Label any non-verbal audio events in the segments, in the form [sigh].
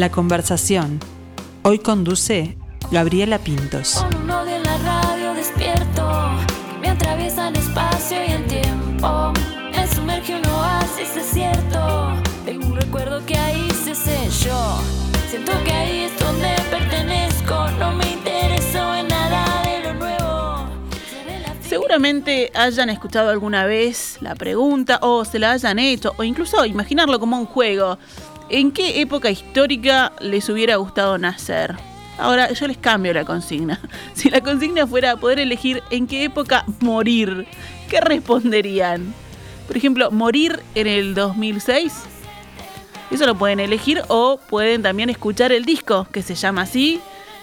La conversación. Hoy conduce Gabriela Pintos. Con un odio en la radio despierto, que me atraviesa el espacio y el tiempo. Me sumerge un oasis desierto. Tengo un recuerdo que ahí se selló. Siento que ahí es donde pertenezco. No me intereso en nada de lo nuevo. Seré la Seguramente hayan escuchado alguna vez la pregunta o se la hayan hecho o incluso imaginarlo como un juego. ¿En qué época histórica les hubiera gustado nacer? Ahora yo les cambio la consigna. [laughs] Si la consigna fuera poder elegir en qué época morir, ¿qué responderían? Por ejemplo, morir en el 2006. Eso lo pueden elegir o pueden también escuchar el disco que se llama así,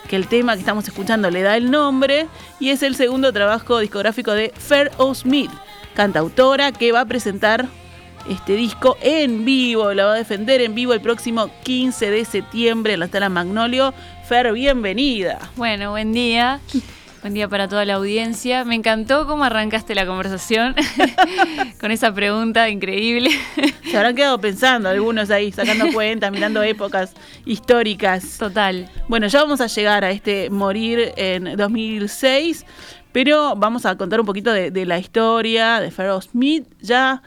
que el tema que estamos escuchando le da el nombre y es el segundo trabajo discográfico de Fair O. Smith, cantautora que va a presentar este disco en vivo, la va a defender en vivo el próximo 15 de septiembre en la sala Magnolio. Fer, bienvenida. Bueno, buen día. Buen día para toda la audiencia. Me encantó cómo arrancaste la conversación [laughs] con esa pregunta increíble. Se habrán quedado pensando algunos ahí, sacando [laughs] cuentas, mirando épocas históricas. Total. Bueno, ya vamos a llegar a este morir en 2006, pero vamos a contar un poquito de, de la historia de Pharaoh Smith. Ya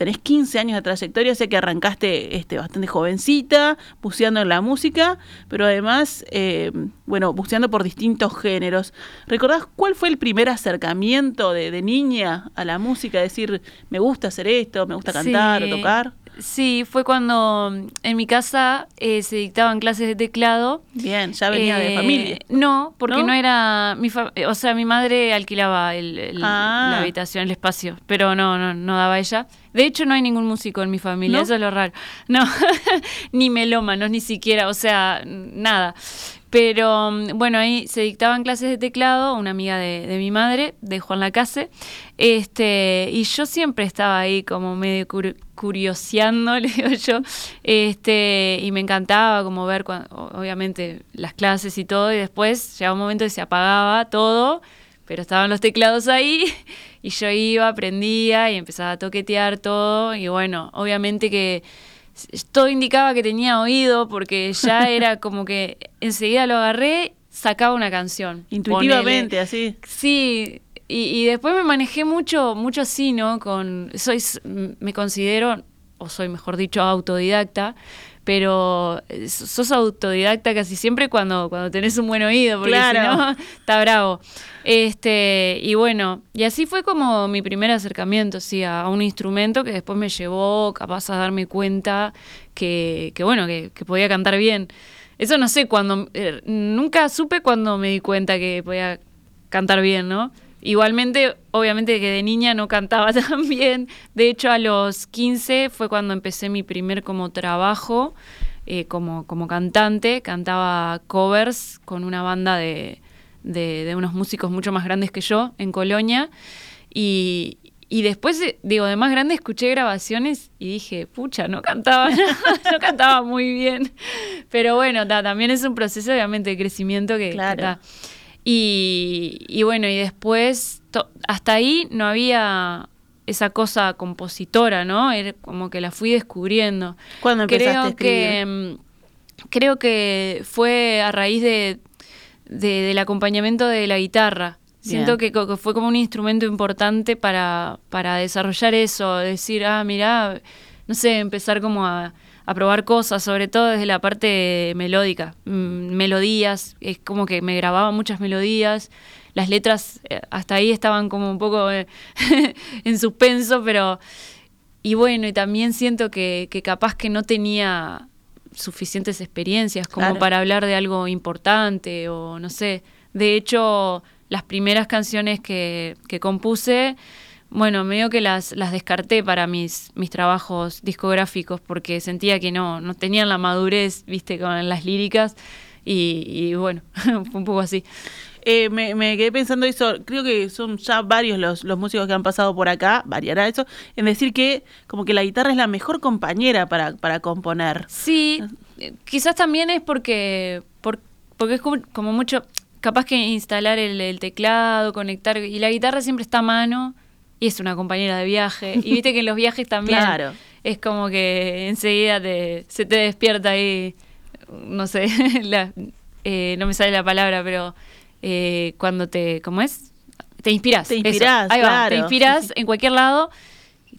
tenés 15 años de trayectoria, sé que arrancaste este, bastante jovencita, buceando en la música, pero además, eh, bueno, buceando por distintos géneros. ¿Recordás cuál fue el primer acercamiento de, de niña a la música? Decir, me gusta hacer esto, me gusta cantar Sí. o tocar. Sí, fue cuando mm, en mi casa eh, se dictaban clases de teclado. Bien, ya venía de Eh, familia. No, porque ¿No? no, era. Mi fa- eh, o sea, mi madre alquilaba el- el- Ah. la habitación, el espacio, pero no, no, no daba ella. De hecho, no hay ningún músico en mi familia, ¿No? eso es lo raro. [laughs] No, [laughs] ni melómanos, ni siquiera, o sea, nada. Pero mm, bueno, ahí se dictaban clases de teclado, una amiga de, de mi madre, de Juan Lacase, este, y yo siempre estaba ahí como medio curioseando, [laughs] le digo yo, este, y me encantaba como ver, obviamente, las clases y todo, y después llegaba un momento que se apagaba todo, pero estaban los teclados ahí, [laughs] y yo iba, aprendía y empezaba a toquetear todo, y bueno, obviamente que todo indicaba que tenía oído, porque ya [laughs] era como que enseguida lo agarré, sacaba una canción. Intuitivamente, ponele. así. Sí, y, y después me manejé mucho, mucho así, ¿no? Con, soy, me considero, o soy mejor dicho, autodidacta, pero eh, sos autodidacta casi siempre cuando, cuando tenés un buen oído, porque Claro. si no, [laughs] está bravo. Este, y bueno, y así fue como mi primer acercamiento, sí, a, a un instrumento que después me llevó capaz a darme cuenta que, que bueno, que, que podía cantar bien. Eso no sé cuándo, eh, nunca supe cuando me di cuenta que podía cantar bien, ¿no? Igualmente, obviamente que de niña no cantaba [laughs] tan bien. De hecho, a los 15 fue cuando empecé mi primer como trabajo eh, como, como cantante. Cantaba covers con una banda de, de, de unos músicos mucho más grandes que yo en Colonia. Y, y después, eh, digo, de más grande escuché grabaciones y dije, pucha, no cantaba, [laughs] no cantaba muy bien. Pero bueno, ta, también es un proceso obviamente de crecimiento que, que Claro. ta. Y, y bueno, y después, hasta ahí no había esa cosa compositora, ¿no? Era como que la fui descubriendo. ¿Cuándo empezaste a creo que escribir? mm, Creo que fue a raíz de, de- del acompañamiento de la guitarra. Siento que, que fue como un instrumento importante para, para desarrollar eso, decir, ah, mirá, no sé, empezar como a, a probar cosas, sobre todo desde la parte melódica, mm, melodías, es como que me grababa muchas melodías, las letras eh, hasta ahí estaban como un poco eh, [laughs] en suspenso, pero... Y bueno, y también siento que, que capaz que no tenía suficientes experiencias como Claro. para hablar de algo importante o no sé. De hecho, las primeras canciones que, que compuse, bueno, medio que las, las descarté para mis, mis trabajos discográficos porque sentía que no, no tenían la madurez, viste, con las líricas. Y, y bueno, [laughs] fue un poco así. Eh, me, me quedé pensando eso, creo que son ya varios los, los músicos que han pasado por acá, variará eso, en decir que como que la guitarra es la mejor compañera para, para componer. Sí, quizás también es porque, por- porque es como, como mucho, capaz que instalar el, el teclado, conectar, y la guitarra siempre está a mano y es una compañera de viaje. Y viste que en los viajes también Claro. es como que enseguida te, se te despierta ahí no sé, [laughs] la- eh, no me sale la palabra, pero eh, cuando te, ¿cómo es? Te inspiras. Te inspirás, Ahí va, claro. te inspiras en cualquier lado,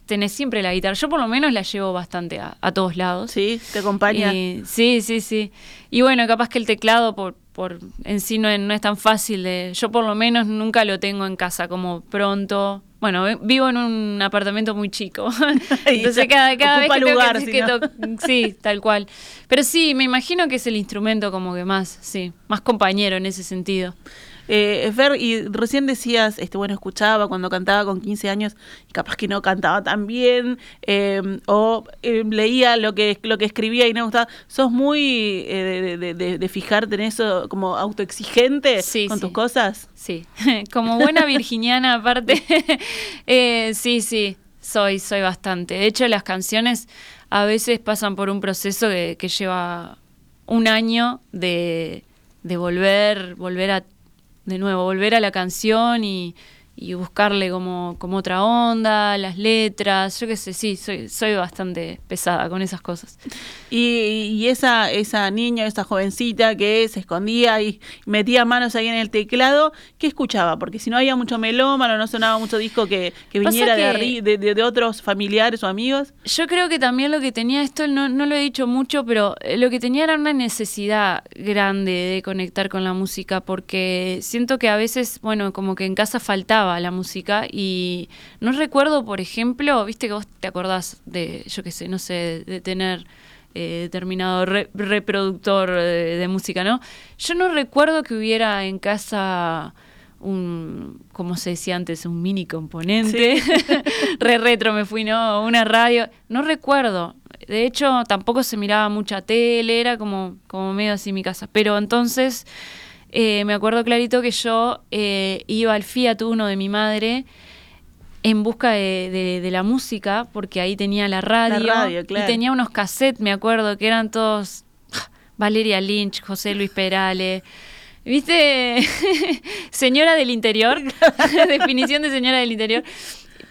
tenés siempre la guitarra. Yo por lo menos la llevo bastante a, a todos lados. Sí, te acompaña. Y- sí, sí, sí. Y bueno, capaz que el teclado por, por en sí no es, no es tan fácil de. Yo por lo menos nunca lo tengo en casa como pronto. Bueno, vivo en un apartamento muy chico. [laughs] [laughs] Entonces cada, cada vez que tengo lugar, que, si que no. to- Sí, tal cual. Pero sí, me imagino que es el instrumento como que más, sí, más compañero en ese sentido. Eh, Fer, y recién decías, este, bueno, escuchaba cuando cantaba con 15 años, y capaz que no cantaba tan bien, eh, o eh, leía lo que, lo que escribía y no me gustaba. ¿Sos muy eh, de, de- de- de fijarte en eso como autoexigente Sí, con sí. tus cosas? Sí, [laughs] como buena virginiana aparte, [laughs] eh, sí, sí, soy, soy bastante. De hecho, las canciones a veces pasan por un proceso que, que lleva un año de, de volver, volver a, de nuevo, volver a la canción y, y buscarle como, como otra onda, las letras, yo qué sé, sí, soy, soy bastante pesada con esas cosas. Y, y esa, esa niña, esa jovencita que se escondía y metía manos ahí en el teclado, ¿qué escuchaba? Porque si no había mucho melómano, no sonaba mucho disco que, que viniera que- de, de- de otros familiares o amigos. Yo creo que también lo que tenía, esto no, no lo he dicho mucho, pero eh, lo que tenía era una necesidad grande de conectar con la música, porque siento que a veces, bueno, como que en casa faltaba la música y no recuerdo, por ejemplo, viste que vos te acordás de, yo qué sé, no sé, de tener eh, determinado re- reproductor de, de música, ¿no? Yo no recuerdo que hubiera en casa un, como se decía antes, un mini componente. [laughs] Re retro me fui, ¿no? Una radio. No recuerdo. De hecho, tampoco se miraba mucha tele, era como, como medio así mi casa. Pero entonces, eh, me acuerdo clarito que yo eh, iba al Fiat Uno de mi madre en busca de, de- de la música, porque ahí tenía la radio, radio, claro. y tenía unos cassettes, me acuerdo, que eran todos Valeria Lynch, José Luis Perales. ¿Viste? [laughs] señora del interior. [laughs] Definición de señora del interior.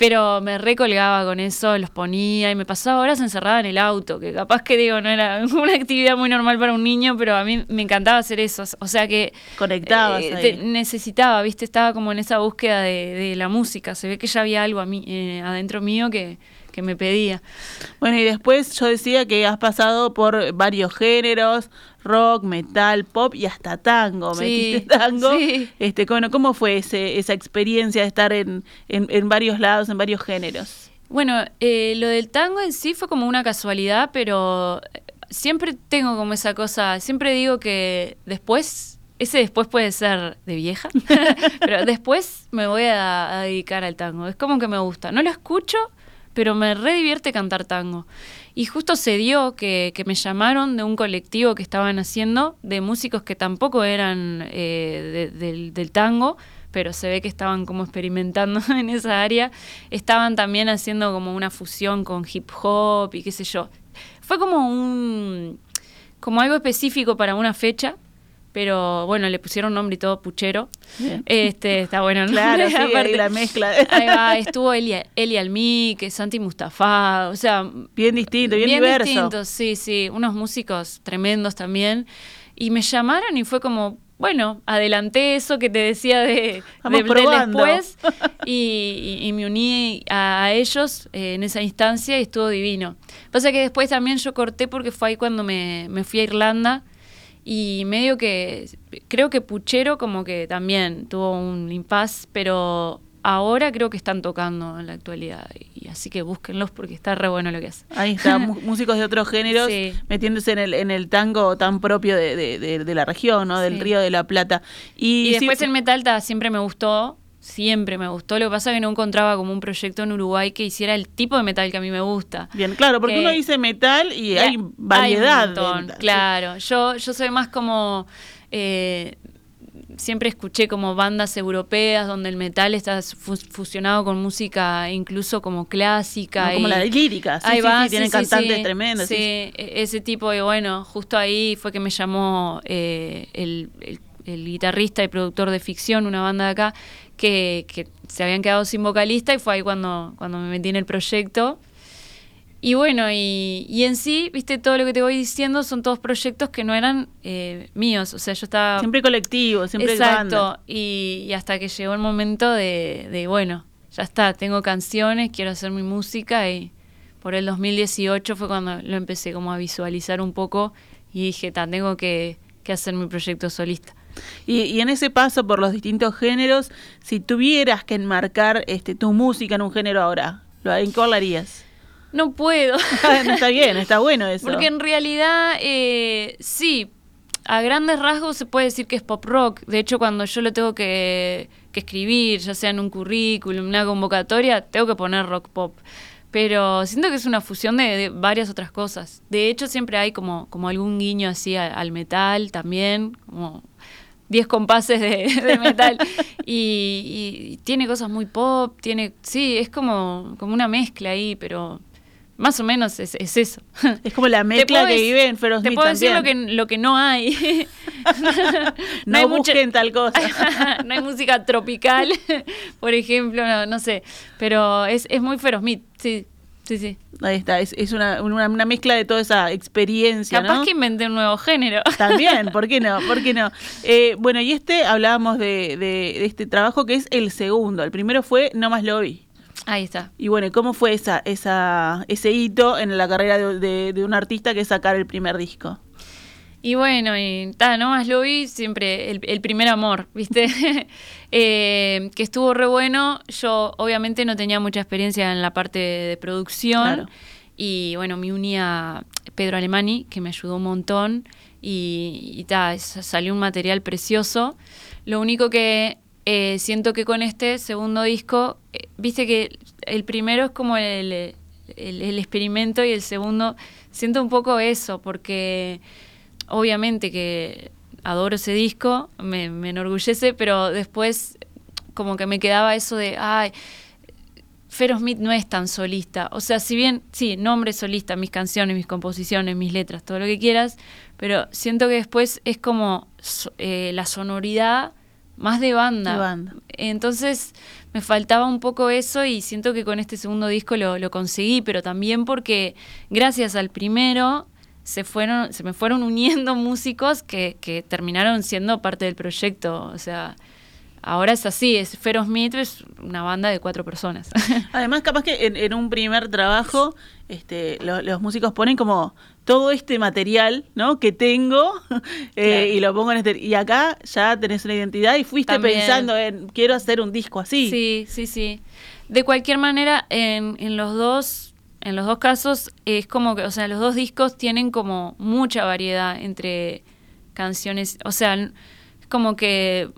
Pero me recolgaba con eso, los ponía y me pasaba horas encerrada en el auto, que capaz que digo, no era [laughs] una actividad muy normal para un niño, pero a mí me encantaba hacer eso. O sea que Conectabas eh, ahí. te- necesitaba, ¿viste? Estaba como en esa búsqueda de, de la música. Se ve que ya había algo a mí, eh, adentro mío que, que me pedía. Bueno, y después yo decía que has pasado por varios géneros, rock, metal, pop y hasta tango. Sí, Metiste [laughs] tango. sí. Este, bueno, ¿cómo fue ese, esa experiencia de estar en, en, en varios lados, en varios géneros? Bueno, eh, lo del tango en sí fue como una casualidad, pero eh, siempre tengo como esa cosa, siempre digo que después, ese después puede ser de vieja, [laughs] pero después me voy a, a dedicar al tango. Es como que me gusta. No lo escucho, pero me re divierte cantar tango. Y justo se dio que, me llamaron de un colectivo que estaban haciendo, de músicos que tampoco eran eh, de- del, del tango, pero se ve que estaban como experimentando [laughs] en esa área. Estaban también haciendo como una fusión con hip hop y qué sé yo. Fue como un como algo específico para una fecha, pero bueno, le pusieron nombre y todo puchero. Bien. Este, está bueno, ¿no? [laughs] Claro, sí, [laughs] ahí Aparte- la mezcla. Ahí va, estuvo Eli, Eli Almique, Santi Mustafa, o sea, Bien distinto, bien, diverso. distintos, sí, sí, unos músicos tremendos también. Y me llamaron y fue como, bueno, adelanté eso que te decía de, de- probando. después [laughs] y, y- y me uní a, a ellos eh, en esa instancia y estuvo divino. Pasa que después también yo corté porque fue ahí cuando me, me fui a Irlanda y medio que creo que Puchero como que también tuvo un impas, pero ahora creo que están tocando en la actualidad y así que búsquenlos porque está re bueno lo que hacen. Ahí [laughs] está, mu- músicos de otros géneros Sí. metiéndose en el, en el tango tan propio de, de- de- de la región, ¿no? Del Sí. Río de la Plata. Y, Y, después sí- el metal ta, siempre me gustó, siempre me gustó. Lo que pasa es que no encontraba como un proyecto en Uruguay que hiciera el tipo de metal que a mí me gusta. Bien, claro, porque que- uno dice metal y Ya, hay variedad. hay un montón, de- claro, yo, yo soy más como... eh, siempre escuché como bandas europeas donde el metal está fu- fusionado con música incluso como clásica. ¿no? como y- la lírica, sí, Ahí sí, va, sí, sí, tienen cantantes tremendos. Sí, e- ese tipo, y bueno, justo ahí fue que me llamó eh, el, el- el guitarrista y productor de ficción, una banda de acá, que, que se habían quedado sin vocalista y fue ahí cuando, cuando me metí en el proyecto. Y bueno, y, y en sí, viste, todo lo que te voy diciendo son todos proyectos que no eran eh, míos. O sea, yo estaba... Siempre colectivo, siempre Exacto. banda. Y, y hasta que llegó el momento de, de, bueno, ya está, tengo canciones, quiero hacer mi música y por el 2018 fue cuando lo empecé como a visualizar un poco y dije, ta, tengo que, que hacer mi proyecto solista. Y, y en ese paso por los distintos géneros, si tuvieras que enmarcar este, tu música en un género ahora, ¿lo- ¿en cuál harías? No puedo. [laughs] no está bien, está bueno eso. Porque en realidad, eh, sí, a grandes rasgos se puede decir que es pop rock. De hecho, cuando yo lo tengo que, que escribir, ya sea en un currículum, una convocatoria, tengo que poner rock pop. Pero siento que es una fusión de, de varias otras cosas. De hecho, siempre hay como, como algún guiño así al metal también, como 10 compases de, [laughs] de metal. Y, y tiene cosas muy pop, tiene, sí, es como, como una mezcla ahí, pero más o menos es, es eso. [laughs] Es como la mezcla que vive en Feroz Te puedo decir lo que, lo que no hay. [laughs] No, hay mucha- busquen tal cosa. no hay música tropical, por ejemplo, no, no sé. Pero es, es muy feroz Meat, sí, sí, sí. Ahí está, es, es una, una, una mezcla de toda esa experiencia, Capaz ¿no? que inventé un nuevo género. [laughs] También, ¿por qué no? ¿Por qué no? Eh, bueno, y este, hablábamos de, de- de este trabajo que es el segundo. El primero fue No Más Lobby. Ahí está. Y bueno, ¿y ¿cómo fue esa, esa, ese hito en la carrera de, de- de un artista que es sacar el primer disco? Y bueno, y ta, no más lo vi siempre el, el primer amor, ¿viste? [laughs] Eh, que estuvo re bueno. Yo obviamente no tenía mucha experiencia en la parte de producción. Claro. Y bueno, me uní a Pedro Alemani, que me ayudó un montón. Y, y ta, salió un material precioso. Lo único que eh, siento que con este segundo disco, eh, viste que el primero es como el, el- el experimento y el segundo, siento un poco eso, porque obviamente que adoro ese disco, me, me enorgullece, pero después como que me quedaba eso de, ay, Fero Smith no es tan solista. O sea, si bien, sí, nombre solista, mis canciones, mis composiciones, mis letras, todo lo que quieras, pero siento que después es como eh, la sonoridad más de banda. De banda. Entonces me faltaba un poco eso y siento que con este segundo disco lo, lo conseguí, pero también porque gracias al primero se fueron, se me fueron uniendo músicos que, que terminaron siendo parte del proyecto. O sea, ahora es así, es Feroz Smith es una banda de cuatro personas. [laughs] Además, capaz que en, en un primer trabajo este, lo- los músicos ponen como todo este material ¿no? que tengo [laughs] eh, Claro. y lo pongo en este... Y acá ya tenés una identidad y fuiste También. pensando en quiero hacer un disco así. Sí, sí, sí. De cualquier manera, en, en los dos, en los dos casos, es como que, o sea, los dos discos tienen como mucha variedad entre canciones. O sea, es como que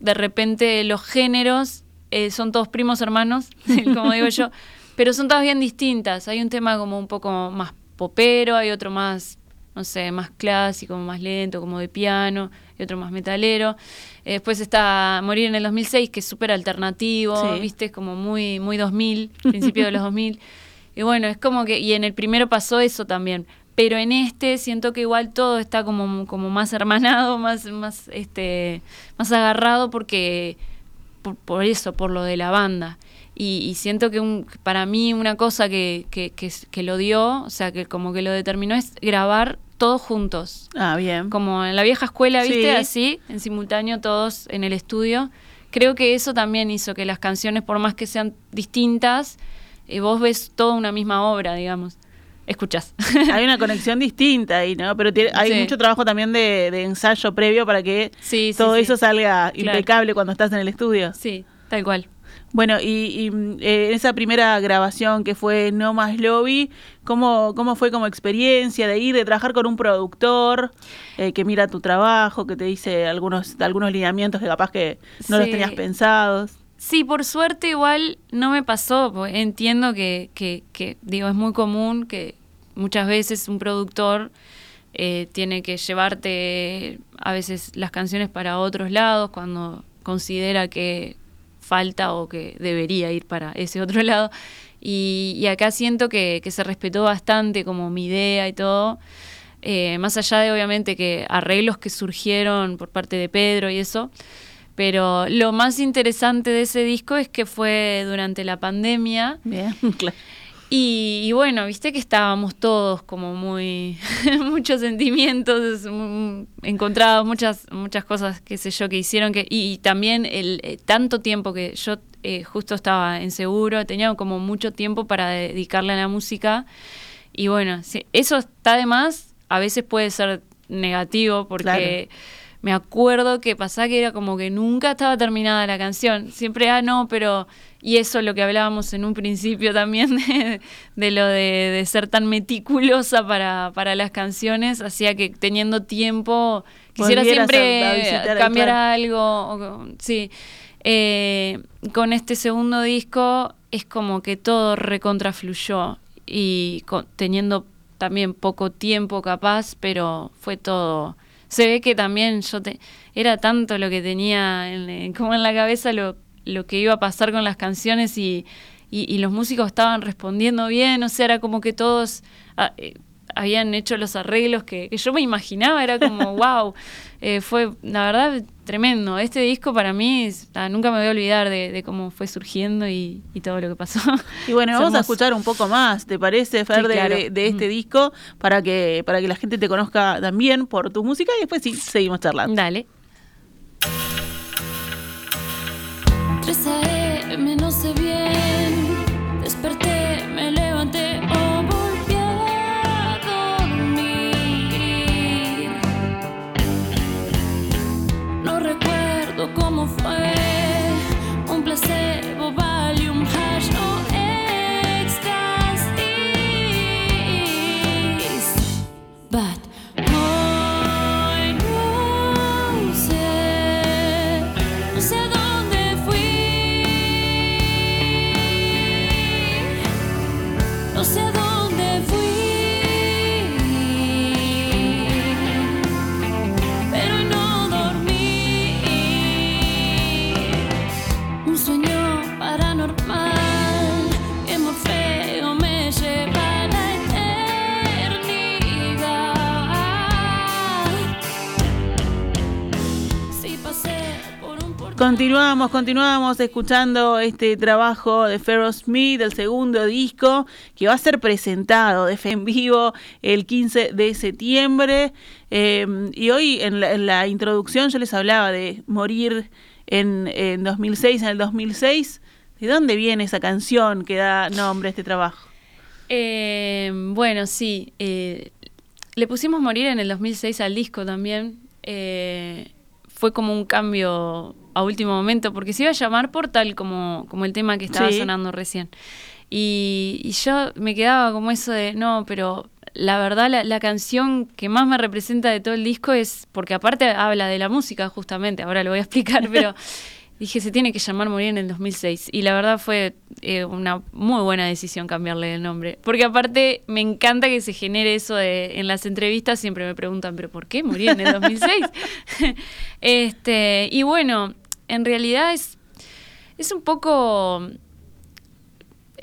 de repente los géneros eh, son todos primos hermanos, [laughs] como digo yo, pero son todas bien distintas. Hay un tema como un poco más popero, hay otro más, no sé, más clásico, más lento, como de piano, y otro más metalero. Eh, después está Morir en el 2006, que es súper alternativo, Sí. ¿viste? Es como muy, muy 2000, principio de los 2000. [laughs] Y bueno, es como que, y en el primero pasó eso también. Pero en este siento que igual todo está como, como más hermanado, más, más, este, más agarrado porque por, por eso, por lo de la banda. Y, y siento que un, para mí una cosa que, que, que lo dio, o sea, que como que lo determinó es grabar todos juntos. Ah, bien. Como en la vieja escuela, ¿viste? Sí. Así, en simultáneo todos en el estudio. Creo que eso también hizo que las canciones, por más que sean distintas, eh, vos ves toda una misma obra, digamos. Escuchás. [laughs] hay una conexión distinta ahí, ¿no? Pero tiene- hay Sí. mucho trabajo también de, de ensayo previo para que Sí, todo eso salga Claro. impecable cuando estás en el estudio. Sí, tal cual. Bueno, y, y, mm, eh, esa primera grabación que fue No Más Lobby, ¿cómo, ¿cómo fue como experiencia de ir, de trabajar con un productor eh, que mira tu trabajo, que te dice algunos, algunos lineamientos que capaz que no los tenías pensados? Sí, por suerte igual no me pasó. Entiendo que, que, que, digo, es muy común que muchas veces un productor eh, tiene que llevarte a veces las canciones para otros lados cuando considera que falta o que debería ir para ese [laughs] otro lado. Y, y acá siento que, que se respetó bastante como mi idea y todo. Eh, más allá de obviamente que arreglos que surgieron por parte de Pedro y eso. Pero lo más interesante de ese disco es que fue durante la pandemia Bien, [laughs] claro. Y, y bueno, viste que estábamos todos como muy, [laughs] muchos sentimientos encontrados, muchas, muchas cosas, qué sé yo, que hicieron que, y, y también el eh, tanto tiempo que yo eh, justo estaba en seguro, tenía como mucho tiempo para dedicarle a la música. Y bueno, sí, eso está de más, a veces puede ser negativo porque me acuerdo que pasaba que era como que nunca estaba terminada la canción. Siempre, ah, no, pero... Y eso es lo que hablábamos en un principio también [laughs] de, de lo de, de ser tan meticulosa para, para las canciones, hacía que teniendo tiempo quisiera a- siempre a cambiar algo. o- sí. Eh, con este segundo disco es como que todo recontrafluyó y con- teniendo también poco tiempo capaz, pero fue todo. Se ve que también yo te, era tanto lo que tenía en- como en la cabeza lo, lo que iba a pasar con las canciones y, y- y los músicos estaban respondiendo bien, o sea, era como que todos ah, eh, habían hecho los arreglos que, que yo me imaginaba, era como, [laughs] wow, eh, fue la verdad tremendo. Este disco para mí, es- ah, nunca me voy a olvidar de, de cómo fue surgiendo y, y todo lo que pasó. Y bueno, [laughs] vamos a escuchar un poco más, ¿te parece, Fer, Sí, de- claro. de, de este Mm. disco para que, para que la gente te conozca también por tu música y después sí, seguimos charlando. Dale. Continuamos, continuamos escuchando este trabajo de Pharaoh Smith, del segundo disco, que va a ser presentado de en vivo el 15 de septiembre. Eh, y hoy en la, introducción yo les hablaba de morir en, en 2006, en el 2006. ¿De dónde viene esa canción que da nombre a este trabajo? Eh, bueno, sí. eh, le pusimos Morir en el 2006 al disco también. eh, fue como un cambio a último momento, porque se iba a llamar Portal como, como el tema que estaba Sí. sonando recién. Y, y yo me quedaba como eso de, no, pero la verdad la, la canción que más me representa de todo el disco es, porque aparte habla de la música justamente, ahora lo voy a explicar, [laughs] pero dije, se tiene que llamar Morir en el 2006. Y la verdad fue eh, una muy buena decisión cambiarle el nombre. Porque aparte me encanta que se genere eso de, en las entrevistas siempre me preguntan, pero ¿por qué Morir en el 2006? [laughs] este, y bueno, en realidad es, es un poco...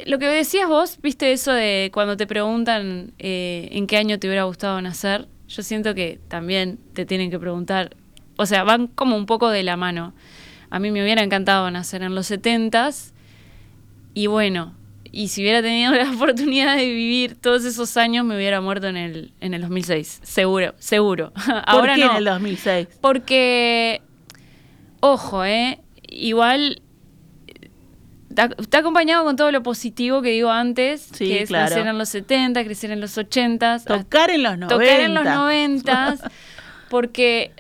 Lo que decías vos, viste eso de cuando te preguntan eh, en qué año te hubiera gustado nacer, yo siento que también te tienen que preguntar, o sea, van como un poco de la mano. A mí me hubiera encantado nacer en los 70s y bueno, y si hubiera tenido [laughs] la oportunidad de vivir todos esos años me hubiera muerto en el, en el 2006, seguro, seguro. [laughs] Ahora ¿Por qué no. en el 2006? Porque, ojo, ¿eh? Igual está, está acompañado con todo lo positivo que digo antes, Sí, que es claro. nacer en los 70, crecer en los 80, Tocar en los 90. tocar en los 90, [laughs] porque,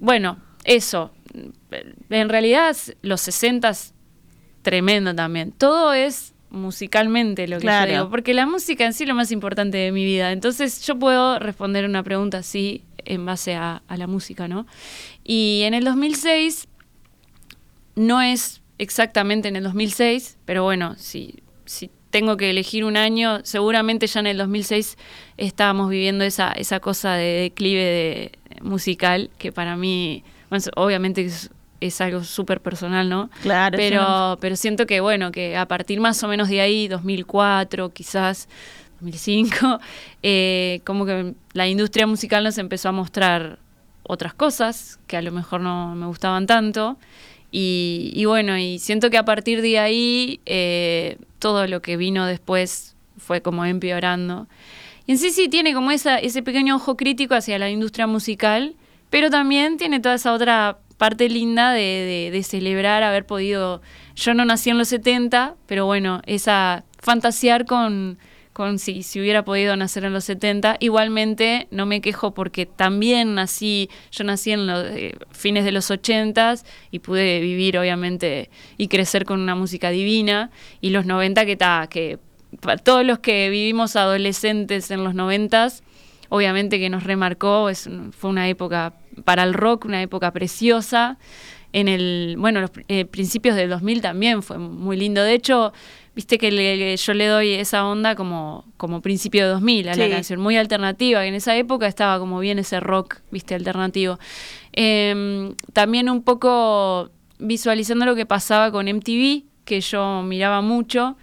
bueno, eso, en realidad los 60 tremendo también. Todo es musicalmente lo que Claro. yo digo, porque la música en sí es lo más importante de mi vida. Entonces yo puedo responder una pregunta así en base a, a la música, ¿no? Y en el 2006 no es exactamente en el 2006, pero bueno, si, si tengo que elegir un año, seguramente ya en el 2006 estábamos viviendo esa, esa cosa de declive de, musical, que para mí, bueno, obviamente es, es algo súper personal, ¿no? Claro, sí, pero, pero siento que, bueno, que a partir más o menos de ahí, 2004, quizás 2005, [laughs] eh, como que la industria musical nos empezó a mostrar otras cosas que a lo mejor no me gustaban tanto. Y, bueno, y siento que a partir de ahí eh, todo lo que vino después fue como empeorando. Y en sí sí tiene como esa, ese pequeño ojo crítico hacia la industria musical, pero también tiene toda esa otra parte linda de, de- de celebrar haber podido... Yo no nací en los 70, pero bueno, esa fantasear con, con si, si hubiera podido nacer en los 70. Igualmente no me quejo porque también nací, yo nací en los eh, fines de los 80 y pude vivir obviamente y crecer con una música divina. Y los 90 que ta, que para todos los que vivimos adolescentes en los 90 obviamente que nos remarcó, es, fue una época para el rock, una época preciosa. En el, bueno, los eh, principios del 2000 también fue muy lindo. De hecho, viste que le- yo le doy esa onda como, como principio de 2000 a la canción, muy alternativa, que en esa época estaba como bien ese rock, viste, alternativo. Em, también un poco visualizando lo que pasaba con MTV, que yo miraba mucho,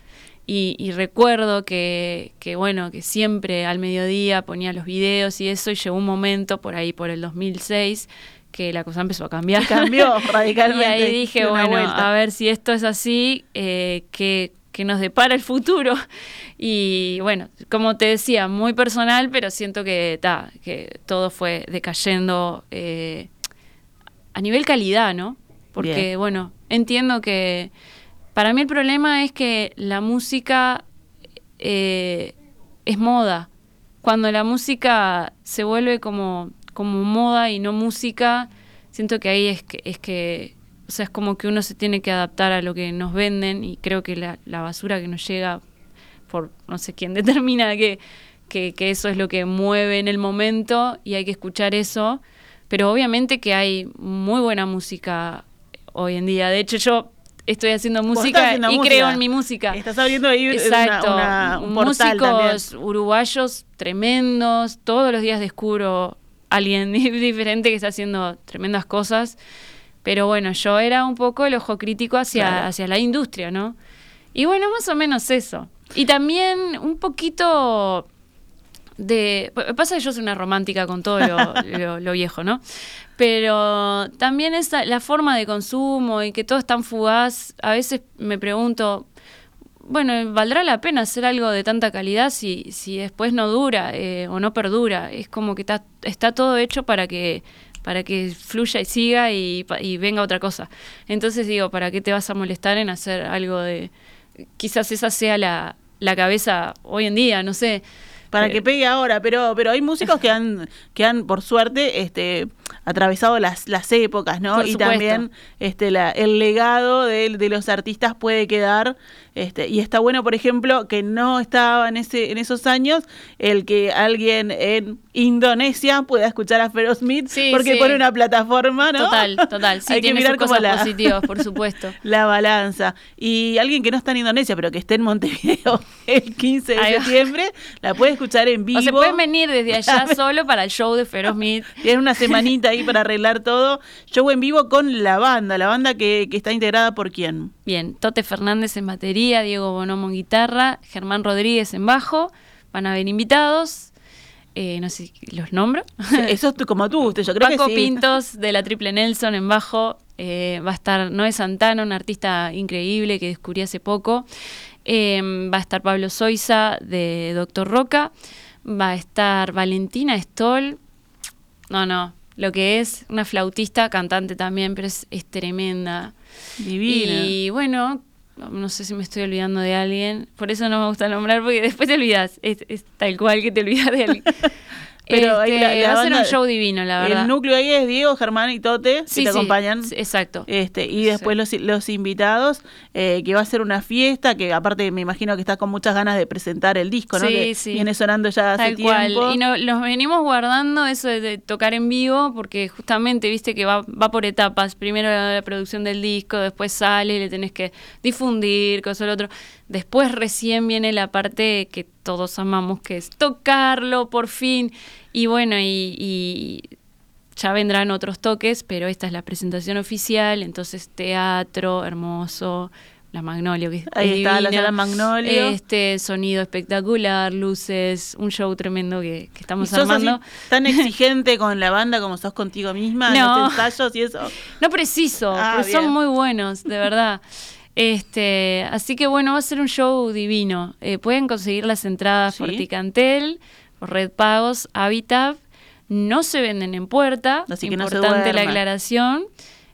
y, y recuerdo que, que, bueno, que siempre al mediodía ponía los videos y eso, y llegó un momento por ahí, por el 2006, que la cosa empezó a cambiar. Cambió radicalmente. [laughs] Y ahí dije, bueno, vuelta. a ver si esto es así, eh, ¿qué, qué nos depara el futuro? Y bueno, como te decía, muy personal, pero siento que, ta, que todo fue decayendo eh, a nivel calidad, ¿no? Porque, Bien. bueno, entiendo que para mí el problema es que la música eh, es moda. Cuando la música se vuelve como, como moda y no música, siento que ahí es que, es que, o sea, es como que uno se tiene que adaptar a lo que nos venden y creo que la, la basura que nos llega por no sé quién [laughs] determina que, que, que eso es lo que mueve en el momento y hay que escuchar eso. Pero obviamente que hay muy buena música hoy en día. De hecho, yo estoy haciendo música haciendo y música. creo en mi música. Estás abriendo ahí Exacto. una- un portal Músicos también. uruguayos tremendos. Todos los días descubro alguien [laughs] diferente que está haciendo tremendas cosas. Pero bueno, yo era un poco el ojo crítico hacia, Claro. hacia la industria, ¿no? Y bueno, más o menos eso. Y también un poquito de... Pasa que yo soy una romántica con todo lo, [laughs] lo- lo viejo, ¿no? Pero también esa, la forma de consumo y que todo es tan fugaz, a veces me pregunto, bueno, ¿valdrá la pena hacer algo de tanta calidad si, si después no dura eh, o no perdura? Es como que está, está todo hecho para que para que fluya y siga y, y venga otra cosa. Entonces digo, ¿para qué te vas a molestar en hacer algo de... Quizás esa sea la, la cabeza hoy en día, no sé. Para que pegue ahora, pero pero hay músicos que han que han por suerte este atravesado las, las épocas, ¿no? Por y supuesto. también este la, el legado de, de los artistas puede quedar este y está bueno, por ejemplo, que no estaba en ese en esos años el que alguien en Indonesia pueda escuchar a Feroz Smith Sí, porque sí. pone una plataforma, ¿no? Total, total. [laughs] Sí, hay que tiene mirar sus cosas la positivas, por [laughs] supuesto. la balanza. Y alguien que no está en Indonesia, pero que esté en Montevideo [laughs] el 15 de septiembre, la puede escuchar en vivo. O se pueden venir desde allá [laughs] solo para el show de Feroz. Tienen una semanita ahí para arreglar todo. Show en vivo con la banda, la banda que, que está integrada por quién. Bien, Tote Fernández en batería, Diego Bonomo en guitarra, Germán Rodríguez en bajo. Van a haber invitados. Eh, no sé los nombro. Eso es como tú, usted, yo creo Paco que sí. Pintos de la Triple Nelson en bajo. Eh, va a estar Noé Santana, un artista increíble que descubrí hace poco. Eh, va a estar Pablo Soiza de Doctor Roca. Va a estar Valentina Stoll. No, no. Lo que es una flautista, cantante también, pero es, es tremenda. Divina. Y bueno, no sé si me estoy olvidando de alguien. Por eso no me gusta nombrar, porque después te olvidas. Es, es tal cual que te olvidas de alguien. [laughs] Pero Este, la- la va a ser un show divino, la verdad. El núcleo ahí es Diego, Germán y Tote, Sí, que te sí, acompañan. sí, exacto. Este, y después los, los invitados, eh, que va a ser una fiesta, que aparte me imagino que está con muchas ganas de presentar el disco, ¿no? Sí, que sí. viene sonando ya hace Tal cual. tiempo. Y no, los venimos guardando eso de, de tocar en vivo porque justamente, viste que va, va por etapas. Primero la, la producción del disco, después sale, le tenés que difundir, cosa lo otro. Después recién viene la parte que todos amamos, que es tocarlo por fin. Y bueno, y, y ya vendrán otros toques, pero esta es la presentación oficial, entonces teatro, hermoso, la Magnolio, que es Ahí está, la sala Magnolio. Este, sonido espectacular, luces, un show tremendo que, que ¿Y estamos así armando. tan [laughs] exigente con la banda como sos contigo misma? No. ¿Los ensayos y eso? No preciso, Ah, pero son muy buenos, de verdad. [laughs] Este, así que bueno, va a ser un show divino. Eh, pueden conseguir las entradas por. Ticantel, por Red Pagos, Habitat. No se venden en puerta. Así que no se Importante la aclaración.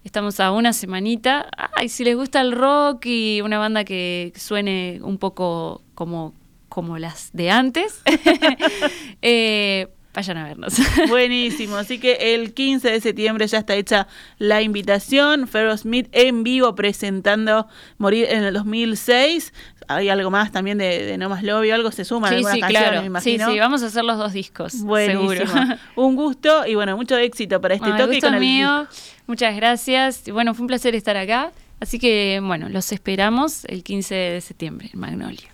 Estamos a una semanita. Ay, si les gusta el rock y una banda que suene un poco como, como las de antes, [laughs] [laughs] eh, vayan a vernos. [laughs] Buenísimo, así que el 15 de septiembre ya está hecha la invitación. Ferro Smith en vivo presentando Morir en el 2006. Hay algo más también de, de No Más Lobby, algo se suma, sí, algunas sí, canciones, claro. me Sí, imagino. sí, vamos a hacer los dos discos. Buenísimo. Seguro. [laughs] Un gusto y bueno, mucho éxito para este Bueno, toque. gusto con el mío. disco. Muchas gracias. Bueno, fue un placer estar acá. Así que, bueno, los esperamos el 15 de septiembre en Magnolia.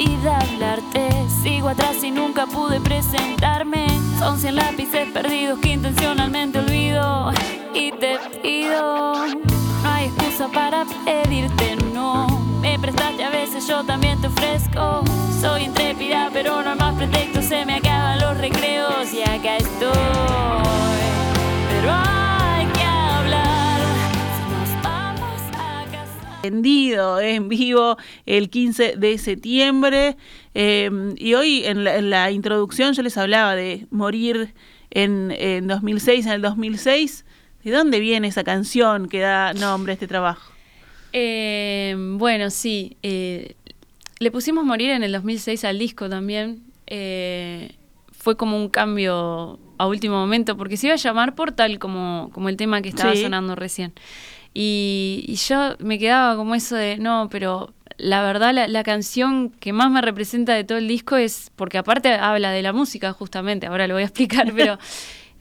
Decidida a hablarte. Sigo atrás y nunca pude presentarme. Son cien lápices perdidos que intencionalmente olvido. Y te pido, no hay excusa para pedirte no. Me prestaste a veces, yo también te ofrezco. Soy intrépida, pero no hay más pretexto. Se me acaban los recreos y acá estoy. Pero Vendido en vivo el 15 de septiembre. Eh, y hoy en la, en la introducción yo les hablaba de morir en, en 2006, en el 2006. ¿De dónde viene esa canción que da nombre a este trabajo? Eh, bueno, sí. eh, le pusimos Morir en el 2006 al disco también. Eh, fue como un cambio a último momento, porque se iba a llamar Portal como, como el tema que estaba Sí. sonando recién. Y, y yo me quedaba como eso de, no, pero la verdad la, la canción que más me representa de todo el disco es, porque aparte habla de la música justamente, ahora lo voy a explicar, [laughs] pero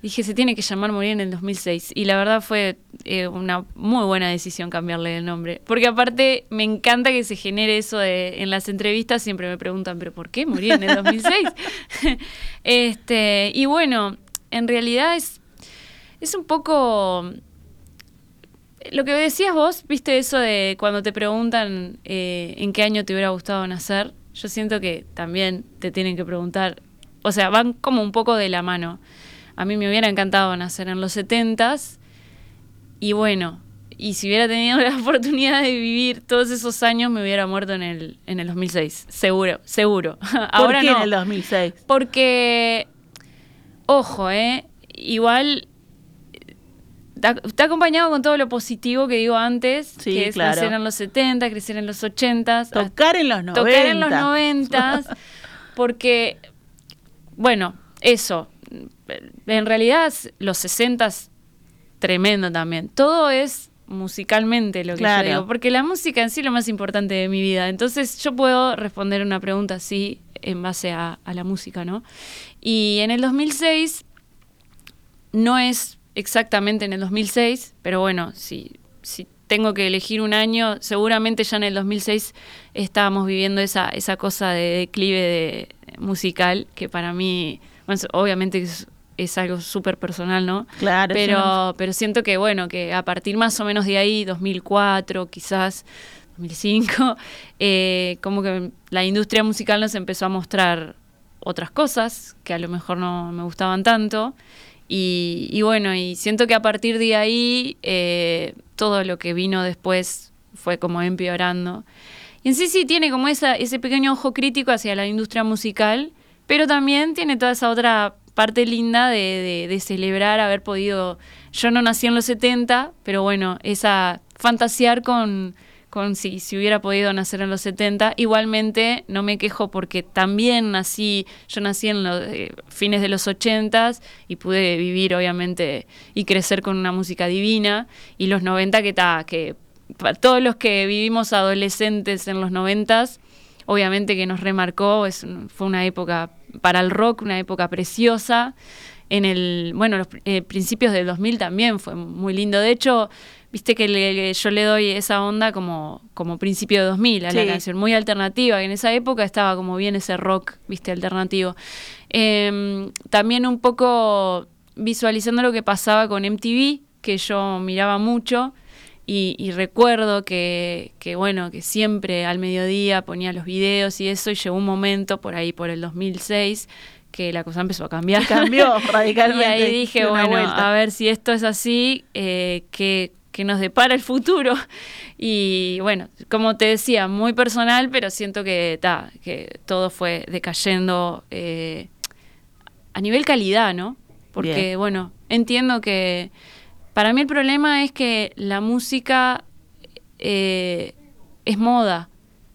dije, se tiene que llamar Morir en el 2006. Y la verdad fue eh, una muy buena decisión cambiarle el nombre. Porque aparte me encanta que se genere eso de, en las entrevistas siempre me preguntan, pero ¿por qué Morir en el 2006? [laughs] este, y bueno, en realidad es, es un poco... Lo que decías vos, viste eso de cuando te preguntan eh, en qué año te hubiera gustado nacer, yo siento que también te tienen que preguntar, o sea, van como un poco de la mano. A mí me hubiera encantado nacer en los 70s y bueno, y si hubiera tenido [laughs] la oportunidad de vivir todos esos años me hubiera muerto en el, en el 2006, seguro, seguro. [laughs] Ahora ¿Por qué no. en el 2006? Porque, ojo, ¿eh? Igual está, acompañado con todo lo positivo que digo antes, Sí, que es claro. nacer en los 70, crecer en los 80, Tocar en los 90. tocar en los 90, [laughs] porque, bueno, eso, en realidad los 60 tremendo también. Todo es musicalmente lo que Claro. yo digo, porque la música en sí es lo más importante de mi vida. Entonces yo puedo responder una pregunta así en base a, a la música, ¿no? Y en el 2006 no es exactamente en el 2006, pero bueno, si, si tengo que elegir un año, seguramente ya en el 2006 estábamos viviendo esa, esa cosa de declive de, musical, que para mí, bueno, obviamente es, es algo súper personal, ¿no? Claro, pero, no. pero siento que, bueno, que a partir más o menos de ahí, 2004, quizás 2005, [laughs] eh, como que la industria musical nos empezó a mostrar otras cosas que a lo mejor no me gustaban tanto. Y, bueno, y siento que a partir de ahí eh, todo lo que vino después fue como empeorando. Y en sí sí tiene como esa, ese pequeño ojo crítico hacia la industria musical, pero también tiene toda esa otra parte linda de, de- de celebrar haber podido... Yo no nací en los 70, pero bueno, esa fantasear con, con si, si hubiera podido nacer en los 70. Igualmente no me quejo porque también nací, yo nací en los eh, fines de los 80 y pude vivir obviamente y crecer con una música divina. Y los 90 que está, que para todos los que vivimos adolescentes en los 90 obviamente que nos remarcó, es, fue una época para el rock, una época preciosa. En el, bueno, los eh, principios del 2000 también fue muy lindo. De hecho, viste que le- yo le doy esa onda como, como principio de 2000 a la canción, muy alternativa, que en esa época estaba como bien ese rock, viste, alternativo. Em, también un poco visualizando lo que pasaba con MTV, que yo miraba mucho, y, y recuerdo que, que, bueno, que siempre al mediodía ponía los videos y eso, y llegó un momento por ahí, por el 2006, que la cosa empezó a cambiar. [laughs] Cambió [laughs] Y radicalmente. ahí dije, bueno, vuelta. a ver si esto es así, eh, ¿qué, qué nos depara el futuro? [laughs] Y bueno, como te decía, muy personal, pero siento que, ta, que todo fue decayendo eh, a nivel calidad, ¿no? Porque, Bien. bueno, entiendo que para mí el problema es que la música eh, es moda.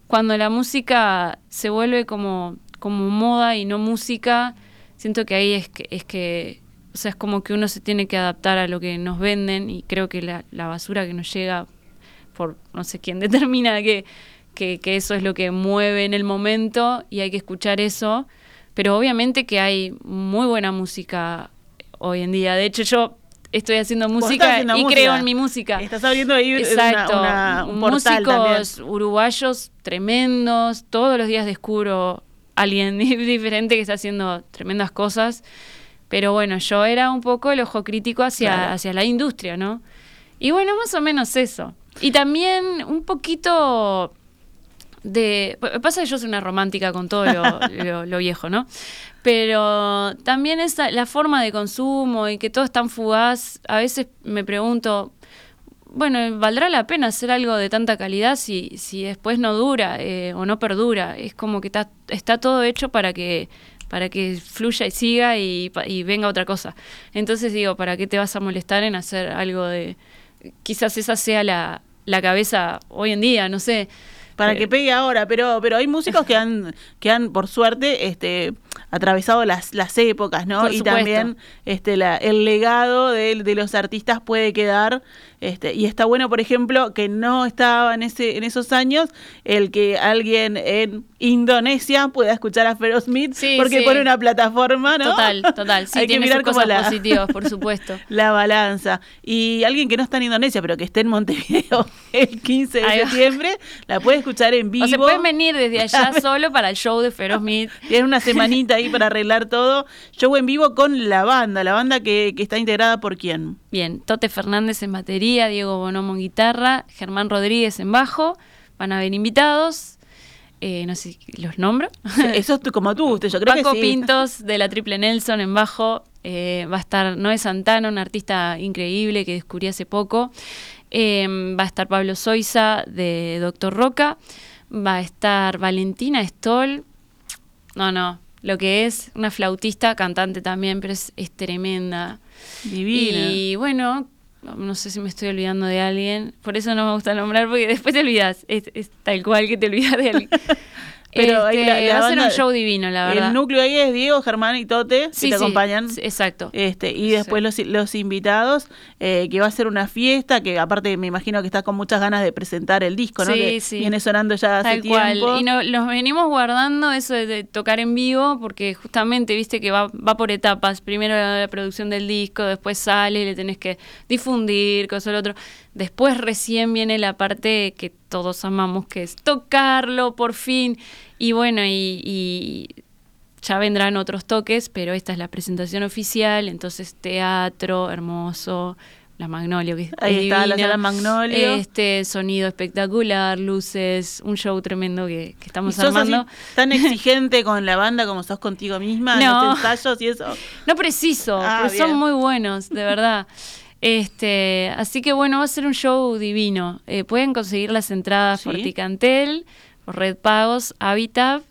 Cuando la música se vuelve como, como moda y no música, siento que ahí es que, es que, o sea, es como que uno se tiene que adaptar a lo que nos venden y creo que la, la basura que nos llega por no sé quién [laughs] determina que, que, que eso es lo que mueve en el momento y hay que escuchar eso. Pero obviamente que hay muy buena música hoy en día. De hecho, yo estoy haciendo música haciendo y música. creo en mi música. Estás abriendo ahí Exacto. una- un portal Músicos también. uruguayos tremendos. Todos los días descubro alguien [laughs] diferente que está haciendo tremendas cosas. Pero bueno, yo era un poco el ojo crítico hacia, Claro. hacia la industria, ¿no? Y bueno, más o menos eso. Y también un poquito de... pa- Pasa que yo soy una romántica con todo lo, [laughs] lo- lo viejo, ¿no? Pero también esa, la forma de consumo y que todo es tan fugaz, a veces me pregunto, bueno, ¿valdrá la pena hacer algo de tanta calidad si, si después no dura eh, o no perdura? Es como que está, está todo hecho para que para que fluya y siga y, y venga otra cosa. Entonces digo, ¿para qué te vas a molestar en hacer algo de... Quizás esa sea la, la cabeza hoy en día, no sé. para Eh, que pegue ahora, pero pero hay músicos que han [laughs] que han por suerte este atravesado las, las épocas, ¿no? Por y supuesto. también este la, el legado de, de los artistas puede quedar este y está bueno, por ejemplo, que no estaba en ese en esos años el que alguien en Indonesia pueda escuchar a Pharoah Smith Sí, porque sí. pone una plataforma, ¿no? Total, total. [laughs] Sí, Hay que mirar sus cosas la- positivas, por [laughs] supuesto. la balanza. Y alguien que no está en Indonesia, pero que esté en Montevideo [laughs] el 15 de septiembre, la puede escuchar en vivo. O se pueden venir desde allá solo para el show de Feroz Smith. Tienen una semanita ahí para arreglar todo. Show en vivo con la banda, la banda que, que está integrada por quién. Bien, Tote Fernández en batería, Diego Bonomo en guitarra, Germán Rodríguez en bajo. Van a haber invitados. Eh, no sé si los nombro. Eso es como tú, usted, yo creo Paco que sí. Pintos de la Triple Nelson en bajo. eh, va a estar Noé Santana, un artista increíble que descubrí hace poco. Eh, va a estar Pablo Soiza de Doctor Roca. Va a estar Valentina Stoll. No, no. Lo que es una flautista, cantante también, pero es, es tremenda. Divina. Y bueno, no sé si me estoy olvidando de alguien. Por eso no me gusta nombrar, porque después te olvidas. Es, es tal cual que te olvidas de alguien. [laughs] Pero Este, la- la banda- un show divino, la verdad. El núcleo ahí es Diego, Germán y Tote, Sí, que te sí, acompañan. exacto. Este, y después los, los invitados, eh, que va a ser una fiesta, que aparte me imagino que está con muchas ganas de presentar el disco, ¿no? Sí, que sí. Viene sonando ya hace Tal cual. tiempo. Y no, los venimos guardando eso de, de tocar en vivo porque justamente, viste que va, va por etapas. Primero la, la producción del disco, después sale, le tenés que difundir, cosa lo otro. Después recién viene la parte que todos amamos, que es tocarlo por fin. Y bueno, y, y ya vendrán otros toques, pero esta es la presentación oficial, entonces teatro, hermoso. La Magnolio, que es Ahí está, la divina. sala Magnolio. Este sonido espectacular, luces, un show tremendo que, que ¿Y estamos sos así armando. tan [laughs] exigente con la banda como sos contigo misma No. los ensayos y eso? No preciso, Ah, pero son bien. muy buenos, de verdad. [laughs] Este, así que bueno, va a ser un show divino. Eh, pueden conseguir las entradas por Sí. Ticantel, por Red Pagos, Habitat.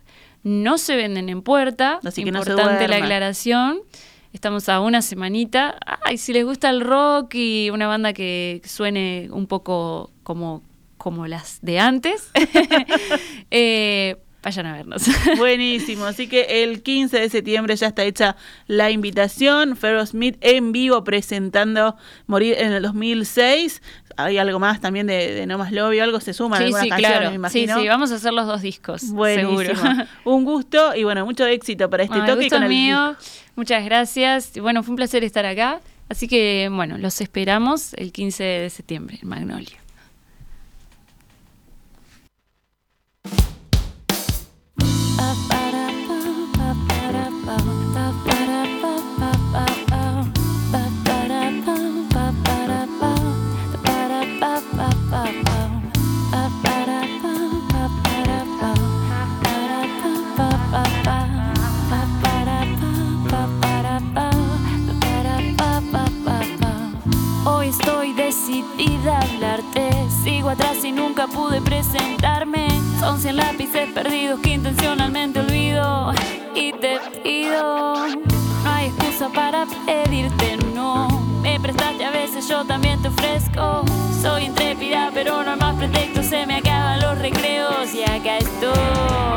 No se venden en puerta. Así que no se importante la aclaración. Estamos a una semanita. Ay, si les gusta el rock y una banda que suene un poco como, como las de antes, [laughs] eh, vayan a vernos. [laughs] Buenísimo, así que el 15 de septiembre ya está hecha la invitación. Ferro Smith en vivo presentando Morir en el 2006. Hay algo más también de, de No Más Lobby, algo se suma Sí, algunas sí, canciones, claro. me imagino. Sí, sí, vamos a hacer los dos discos. Buenísimo. Seguro. [laughs] Un gusto y bueno, mucho éxito para este Bueno, toque gusto con el mío. Muchas gracias. Bueno, fue un placer estar acá. Así que, bueno, los esperamos el 15 de septiembre en Magnolia. Sigo atrás y nunca pude presentarme. Son cien lápices perdidos que intencionalmente olvido. Y te pido, no hay excusa para pedirte no. Me prestaste a veces, yo también te ofrezco. Soy intrépida, pero no hay más pretexto. Se me acaban los recreos y acá estoy.